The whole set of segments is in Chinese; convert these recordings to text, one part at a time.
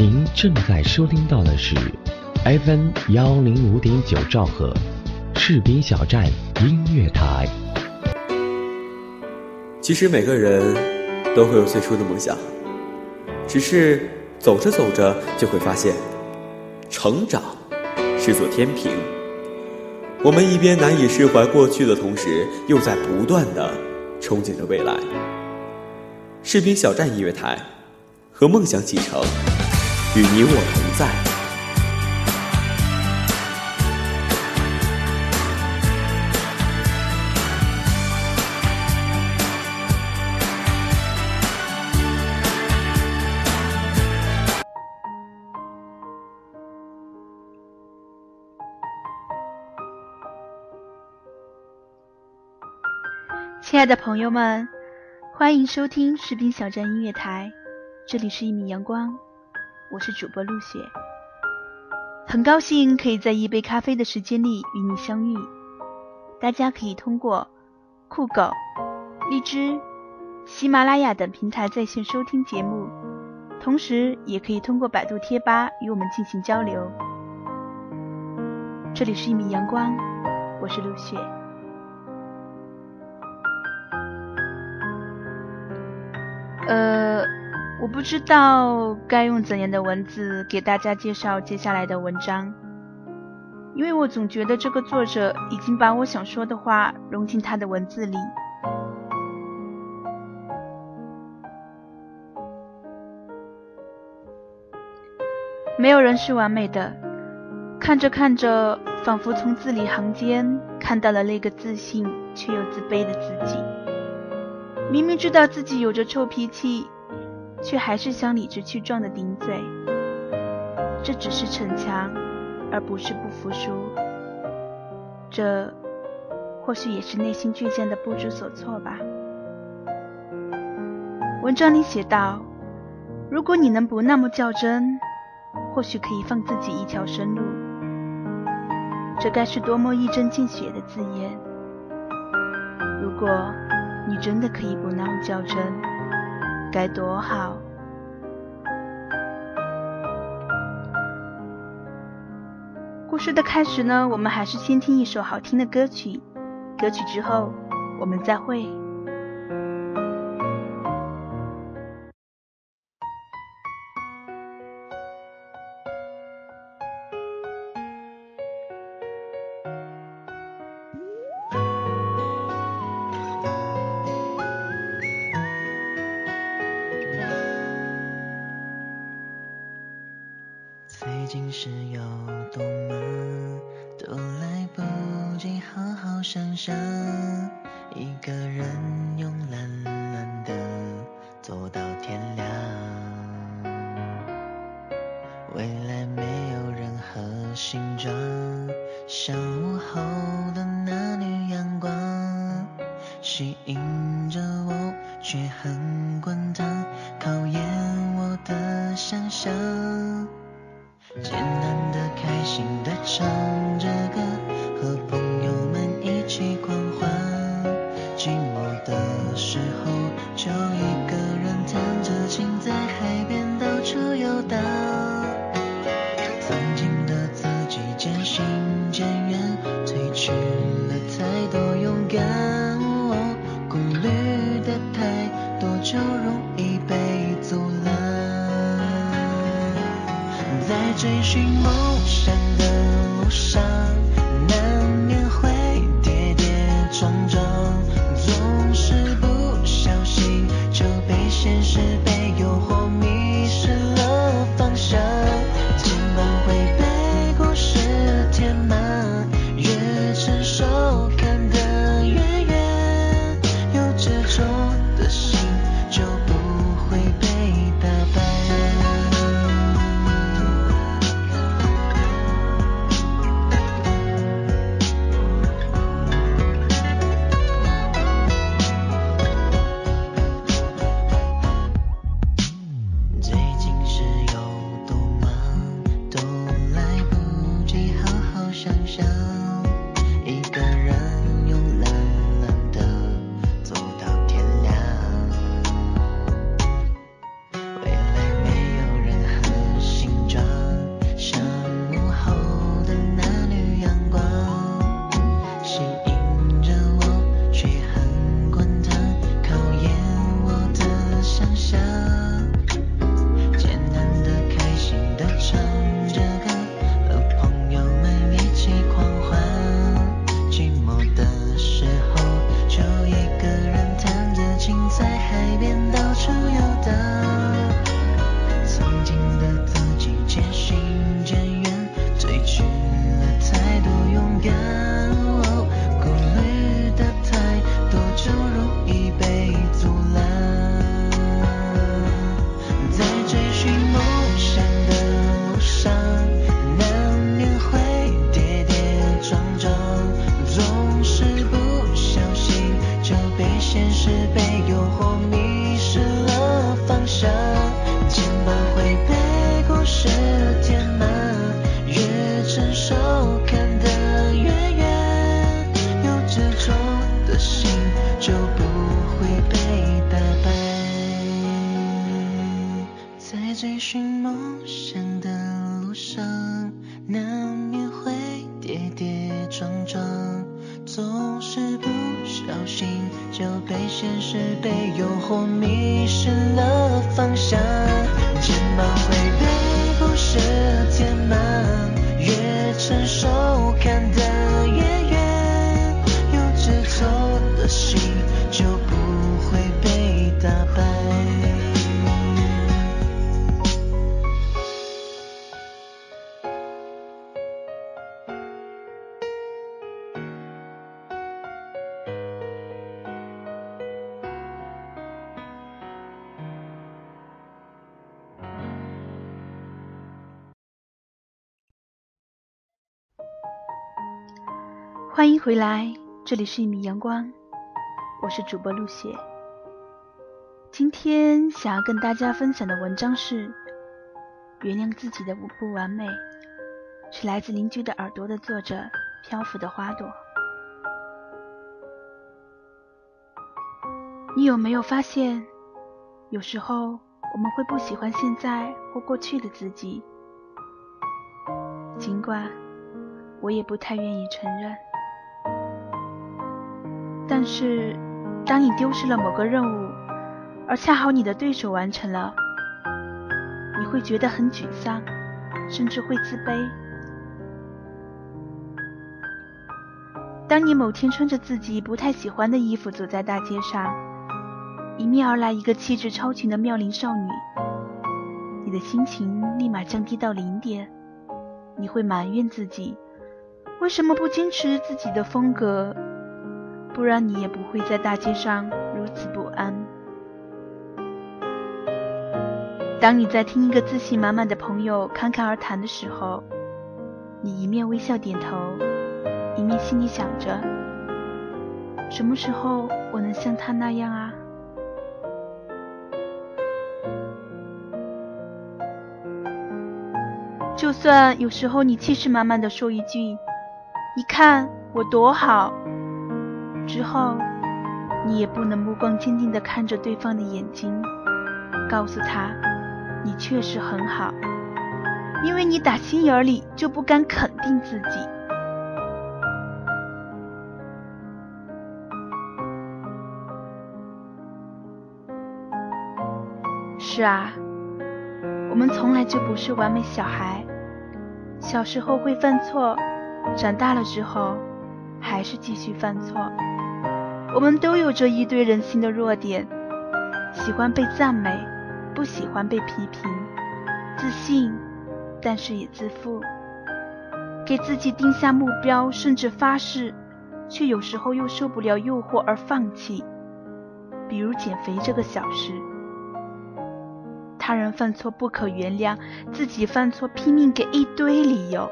您正在收听到的是 FM 幺零五点九兆赫，士兵小站音乐台。其实每个人都会有最初的梦想，只是走着走着就会发现，成长是座天平。我们一边难以释怀过去的同时，又在不断的憧憬着未来。士兵小站音乐台，和梦想启程，与你我同在。亲爱的朋友们，欢迎收听士兵小站音乐台，这里是一米阳光，我是主播陆雪，很高兴可以在一杯咖啡的时间里与你相遇。大家可以通过酷狗、荔枝、喜马拉雅等平台在线收听节目，同时也可以通过百度贴吧与我们进行交流。这里是一米阳光，我是陆雪。呃，我不知道该用怎样的文字给大家介绍接下来的文章，因为我总觉得这个作者已经把我想说的话融进他的文字里。没有人是完美的，看着看着，仿佛从字里行间看到了那个自信却又自卑的自己。明明知道自己有着臭脾气，却还是想理直气壮的顶嘴。这只是逞强，而不是不服输。这或许也是内心倔强的不知所措吧。文章里写道：“如果你能不那么较真，或许可以放自己一条生路。”这该是多么一针见血的字眼。如果。你真的可以不那么较真，该多好！故事的开始呢，我们还是先听一首好听的歌曲，歌曲之后我们再会。成长总是不小心就被现实被诱惑迷失了方向肩膀会被故事填满越承受看淡欢迎回来，这里是一米阳光，我是主播陆雪。今天想要跟大家分享的文章是《原谅自己的不完美》，是来自邻居的耳朵的作者漂浮的花朵。你有没有发现，有时候我们会不喜欢现在或过去的自己？尽管我也不太愿意承认。但是，当你丢失了某个任务，而恰好你的对手完成了，你会觉得很沮丧，甚至会自卑。当你某天穿着自己不太喜欢的衣服走在大街上，迎面而来一个气质超群的妙龄少女，你的心情立马降低到零点，你会埋怨自己为什么不坚持自己的风格。不然你也不会在大街上如此不安。当你在听一个自信满满的朋友侃侃而谈的时候，你一面微笑点头，一面心里想着：什么时候我能像他那样啊？就算有时候你气势满满的说一句：“你看我多好。”之后，你也不能目光坚定地看着对方的眼睛，告诉他你确实很好，因为你打心眼里就不敢肯定自己。是啊，我们从来就不是完美小孩，小时候会犯错，长大了之后还是继续犯错。我们都有着一堆人性的弱点，喜欢被赞美，不喜欢被批评，自信，但是也自负，给自己定下目标，甚至发誓，却有时候又受不了诱惑而放弃。比如减肥这个小事，他人犯错不可原谅，自己犯错拼命给一堆理由，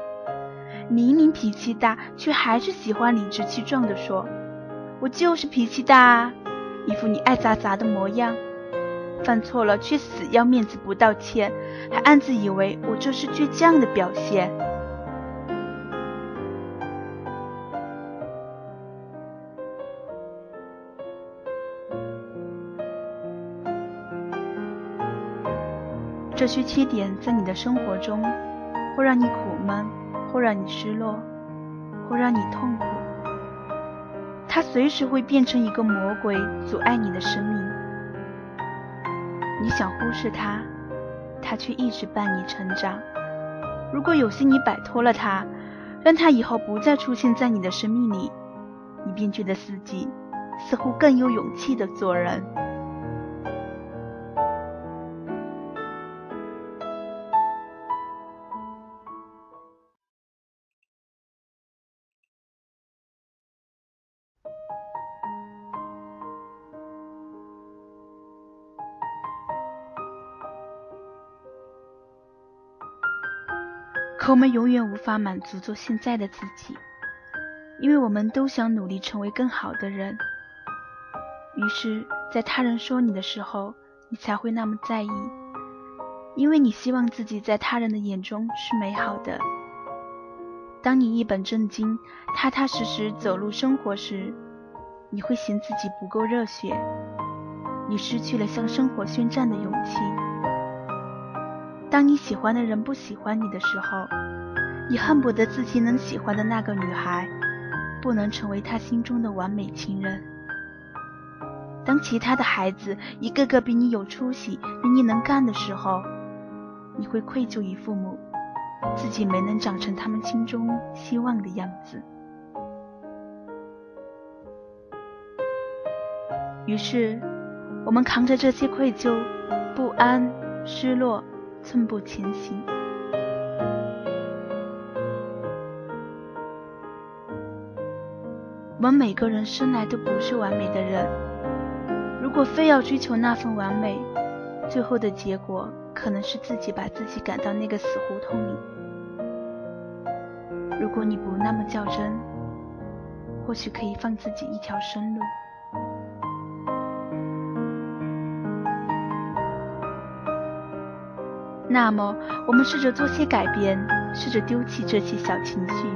明明脾气大，却还是喜欢理直气壮地说。我就是脾气大，一副你爱咋咋的模样。犯错了却死要面子不道歉，还暗自以为我这是倔强的表现。这些缺点在你的生活中，会让你苦闷，会让你失落，会让你痛苦。他随时会变成一个魔鬼，阻碍你的生命。你想忽视他，他却一直伴你成长。如果有幸你摆脱了他，让他以后不再出现在你的生命里，你便觉得自己似乎更有勇气的做人。我们永远无法满足做现在的自己，因为我们都想努力成为更好的人。于是，在他人说你的时候，你才会那么在意，因为你希望自己在他人的眼中是美好的。当你一本正经、踏踏实实走入生活时，你会嫌自己不够热血，你失去了向生活宣战的勇气。当你喜欢的人不喜欢你的时候，你恨不得自己能喜欢的那个女孩，不能成为他心中的完美情人。当其他的孩子一个个比你有出息、比你能干的时候，你会愧疚于父母，自己没能长成他们心中希望的样子。于是，我们扛着这些愧疚、不安、失落，寸步前行。我们每个人生来都不是完美的人，如果非要追求那份完美，最后的结果可能是自己把自己赶到那个死胡同里。如果你不那么较真，或许可以放自己一条生路。那么，我们试着做些改变，试着丢弃这些小情绪，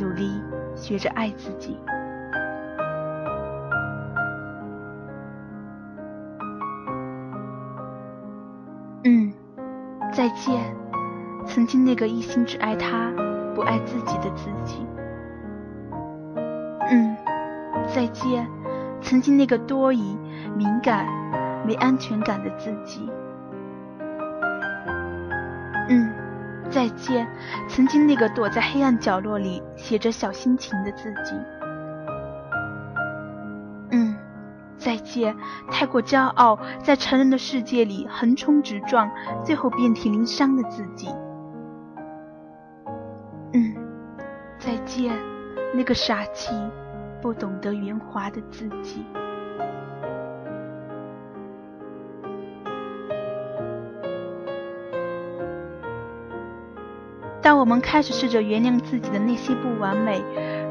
努力学着爱自己。嗯，再见，曾经那个一心只爱他不爱自己的自己。嗯，再见，曾经那个多疑、敏感、没安全感的自己。嗯，再见，曾经那个躲在黑暗角落里写着小心情的自己。嗯，再见，太过骄傲，在成人的世界里横冲直撞，最后遍体鳞伤的自己。嗯，再见，那个傻气，不懂得圆滑的自己。当我们开始试着原谅自己的那些不完美，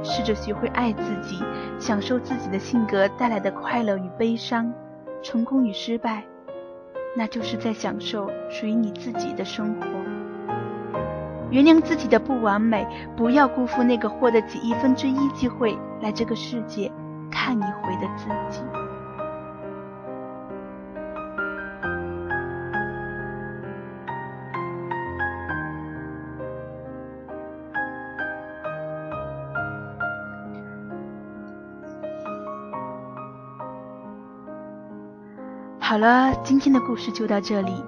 试着学会爱自己，享受自己的性格带来的快乐与悲伤，成功与失败，那就是在享受属于你自己的生活。原谅自己的不完美，不要辜负那个获得几亿分之一机会来这个世界看一回的自己。好了，今天的故事就到这里。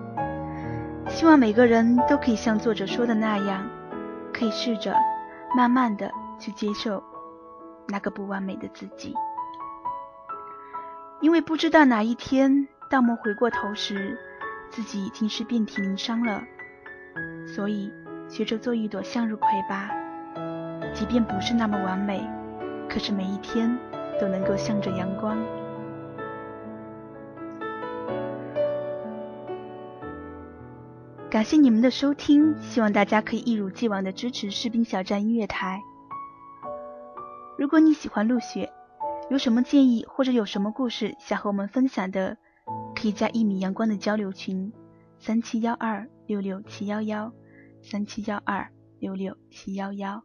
希望每个人都可以像作者说的那样，可以试着慢慢的去接受那个不完美的自己，因为不知道哪一天，当我们回过头时，自己已经是遍体鳞伤了。所以，学着做一朵向日葵吧，即便不是那么完美，可是每一天都能够向着阳光。感谢你们的收听，希望大家可以一如既往的支持士兵小站音乐台。如果你喜欢陆雪，有什么建议或者有什么故事想和我们分享的，可以加一米阳光的交流群：三七幺二六六七幺幺，三七幺二六六七幺幺。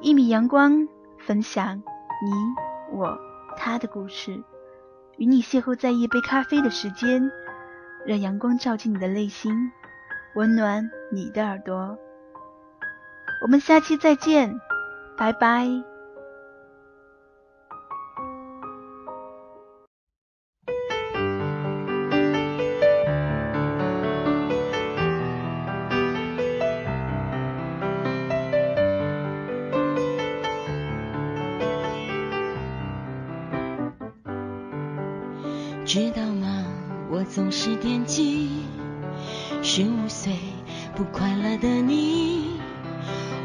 一米阳光，分享你我。他的故事，与你邂逅在一杯咖啡的时间，让阳光照进你的内心，温暖你的耳朵。我们下期再见，拜拜。知道吗？我总是惦记十五岁不快乐的你，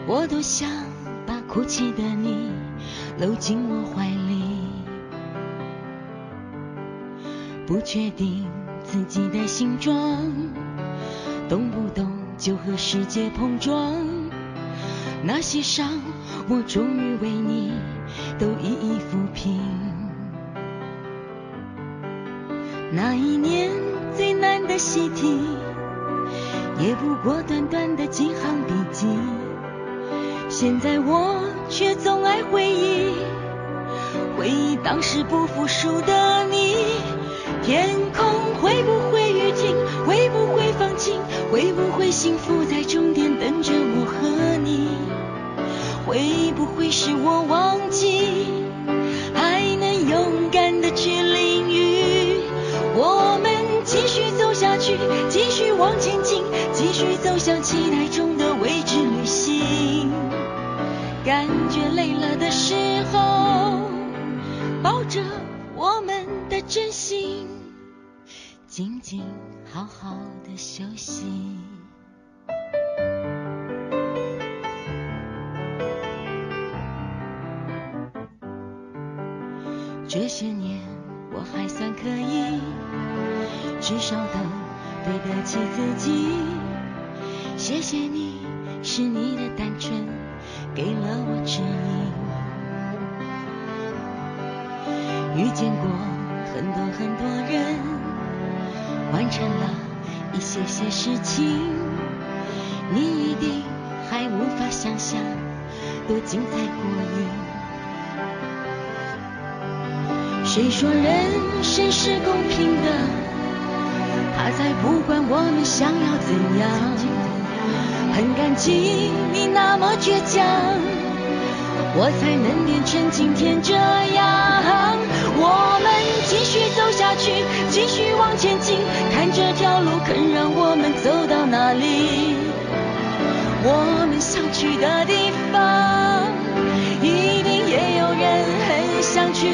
我多想把哭泣的你搂进我怀里。不确定自己的形状，动不动就和世界碰撞。那些伤，我终于为你都一一抚平。那一年最难的习题，也不过短短的几行笔记。现在我却总爱回忆，回忆当时不服输的你。天空会不会雨停？会不会放晴？会不会幸福在终点等着我和你？会不会是我忘记，续走向期待中的未知旅行。感觉累了的时候，抱着我们的真心，静静好好的休息。这些年我还算可以，至少都对得起自己。谢谢你，是你的单纯给了我指引。遇见过很多很多人，完成了一些些事情，你一定还无法想象多精彩过瘾。谁说人生是公平的？他才不管我们想要怎样。很感激你那么倔强，我才能变成今天这样。我们继续走下去，继续往前进，看这条路肯让我们走到哪里。我们想去的地方，一定也有人很想去。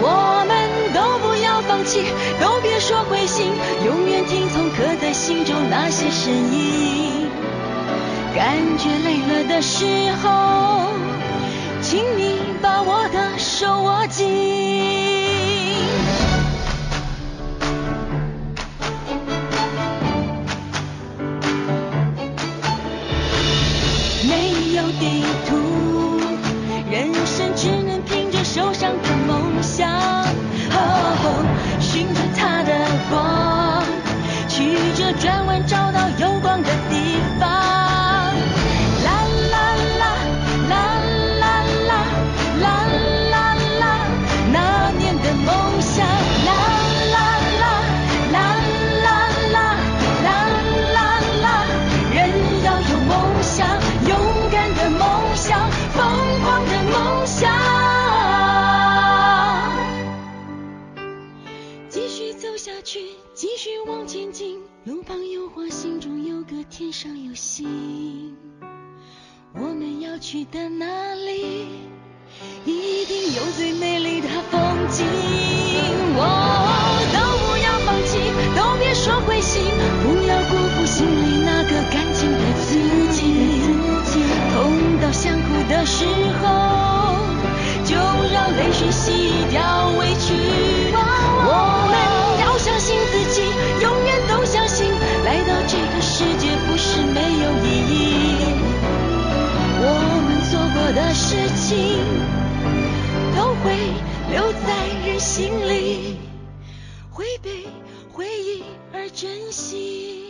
我们都不要放弃，都别说灰心，永远听从刻在心中那些声音。感觉累了的时候，请你把我的手握紧。天上有星。我们要去的那里，一定有最美丽的风景。哦，都不要放弃，都别说灰心，不要辜负心里那个感心里，会被回忆而珍惜。